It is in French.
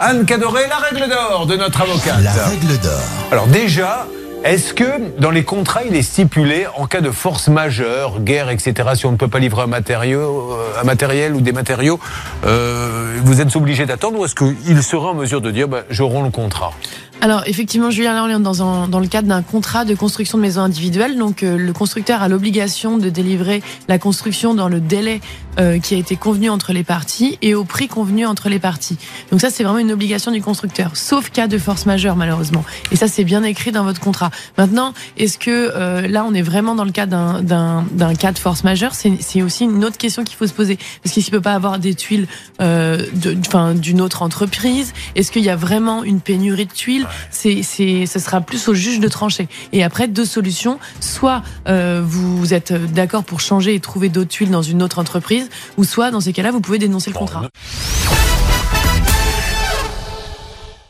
Anne Cadoré, la règle d'or de notre avocate. La règle d'or. Alors déjà, est-ce que dans les contrats, il est stipulé en cas de force majeure, guerre, etc., si on ne peut pas livrer un, matériau, euh, un matériel ou des matériaux, euh, vous êtes obligé d'attendre ou est-ce qu'il serait en mesure de dire bah, je romps le contrat? Alors effectivement, Julien, là on est dans, un, dans le cadre d'un contrat de construction de maison individuelle. Donc euh, le constructeur a l'obligation de délivrer la construction dans le délai euh, qui a été convenu entre les parties et au prix convenu entre les parties. Donc ça c'est vraiment une obligation du constructeur, sauf cas de force majeure malheureusement. Et ça c'est bien écrit dans votre contrat. Maintenant, est-ce que euh, là on est vraiment dans le cas d'un cas de force majeure? C'est aussi une autre question qu'il faut se poser. Parce qu'il ne peut pas avoir des tuiles d'une autre entreprise Est-ce qu'il y a vraiment une pénurie de tuiles? C'est, c'est, ce sera plus au juge de trancher. Et après, deux solutions. Soit euh, vous êtes d'accord pour changer et trouver d'autres tuiles dans une autre entreprise, ou soit, dans ces cas-là, vous pouvez dénoncer le contrat.